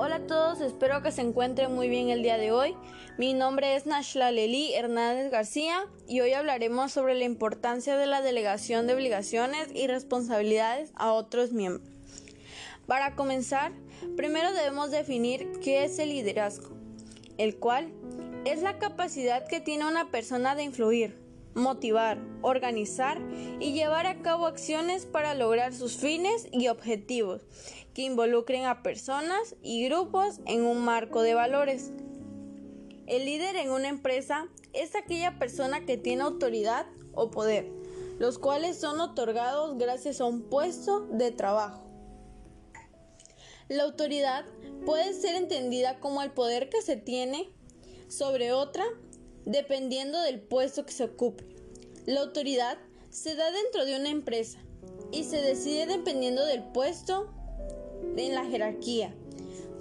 Hola a todos, espero que se encuentren muy bien el día de hoy. Mi nombre es Nashla Leli Hernández García y hoy hablaremos sobre la importancia de la delegación de obligaciones y responsabilidades a otros miembros. Para comenzar, primero debemos definir qué es el liderazgo, el cual es la capacidad que tiene una persona de influir, motivar, organizar y llevar a cabo acciones para lograr sus fines y objetivos que involucren a personas y grupos en un marco de valores. El líder en una empresa es aquella persona que tiene autoridad o poder, los cuales son otorgados gracias a un puesto de trabajo. La autoridad puede ser entendida como el poder que se tiene sobre otra dependiendo del puesto que se ocupe. La autoridad se da dentro de una empresa y se decide dependiendo del puesto en la jerarquía.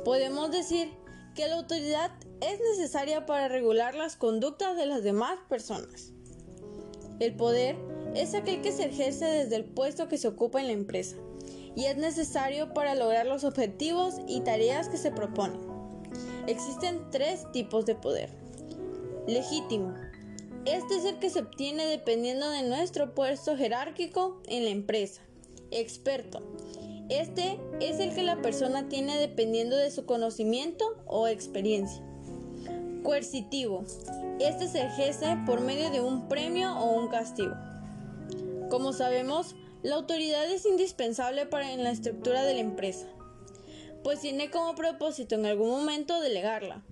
Podemos decir que la autoridad es necesaria para regular las conductas de las demás personas. El poder es aquel que se ejerce desde el puesto que se ocupa en la empresa y es necesario para lograr los objetivos y tareas que se proponen. Existen tres tipos de poder. Legítimo. Este es el que se obtiene dependiendo de nuestro puesto jerárquico en la empresa. Experto. Este es el que la persona tiene dependiendo de su conocimiento o experiencia. Coercitivo. Este se ejerce por medio de un premio o un castigo. Como sabemos, la autoridad es indispensable para en la estructura de la empresa, pues tiene como propósito en algún momento delegarla.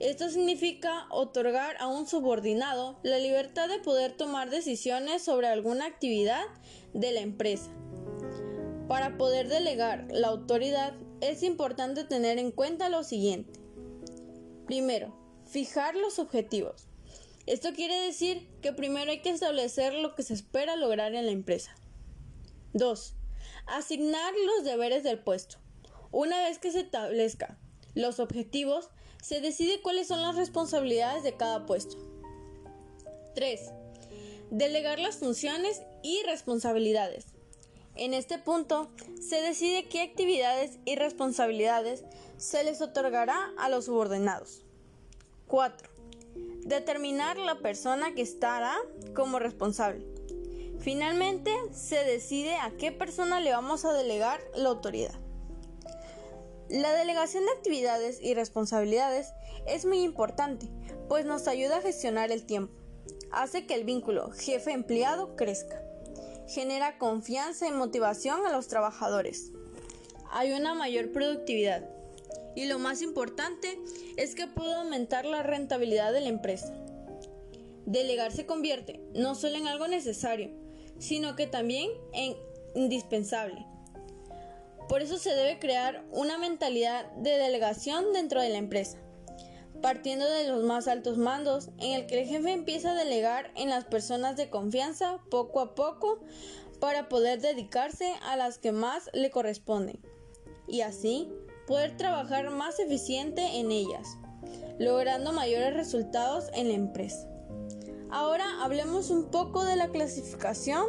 Esto significa otorgar a un subordinado la libertad de poder tomar decisiones sobre alguna actividad de la empresa. Para poder delegar la autoridad es importante tener en cuenta lo siguiente. Primero, fijar los objetivos. Esto quiere decir que primero hay que establecer lo que se espera lograr en la empresa. 2. Asignar los deberes del puesto. Una vez que se establezca los objetivos, se decide cuáles son las responsabilidades de cada puesto. 3. Delegar las funciones y responsabilidades. En este punto, se decide qué actividades y responsabilidades se les otorgará a los subordinados. 4. Determinar la persona que estará como responsable. Finalmente, se decide a qué persona le vamos a delegar la autoridad. La delegación de actividades y responsabilidades es muy importante, pues nos ayuda a gestionar el tiempo, hace que el vínculo jefe-empleado crezca, genera confianza y motivación a los trabajadores, hay una mayor productividad. Y lo más importante es que puede aumentar la rentabilidad de la empresa. Delegar se convierte no solo en algo necesario, sino que también en indispensable por eso se debe crear una mentalidad de delegación dentro de la empresa, partiendo de los más altos mandos, en el que el jefe empieza a delegar en las personas de confianza poco a poco para poder dedicarse a las que más le corresponden y así poder trabajar más eficiente en ellas, logrando mayores resultados en la empresa. Ahora hablemos un poco de la clasificación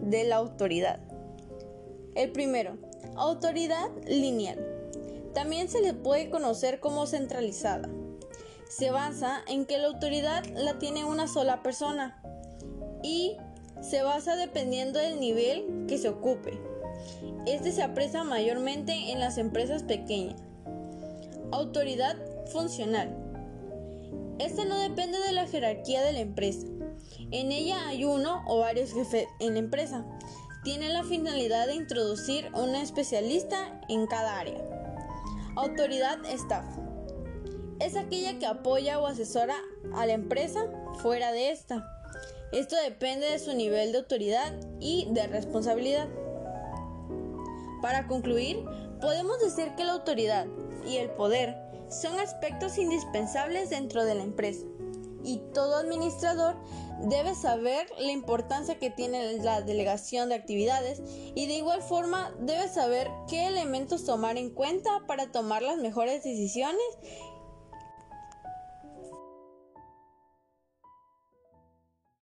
de la autoridad. El primero, Autoridad lineal. También se le puede conocer como centralizada. Se basa en que la autoridad la tiene una sola persona y se basa dependiendo del nivel que se ocupe. Este se aprecia mayormente en las empresas pequeñas. Autoridad funcional. Esta no depende de la jerarquía de la empresa. En ella hay uno o varios jefes en la empresa tiene la finalidad de introducir un especialista en cada área. Autoridad Staff. Es aquella que apoya o asesora a la empresa fuera de esta. Esto depende de su nivel de autoridad y de responsabilidad. Para concluir, podemos decir que la autoridad y el poder son aspectos indispensables dentro de la empresa y todo administrador debe saber la importancia que tiene la delegación de actividades y de igual forma debe saber qué elementos tomar en cuenta para tomar las mejores decisiones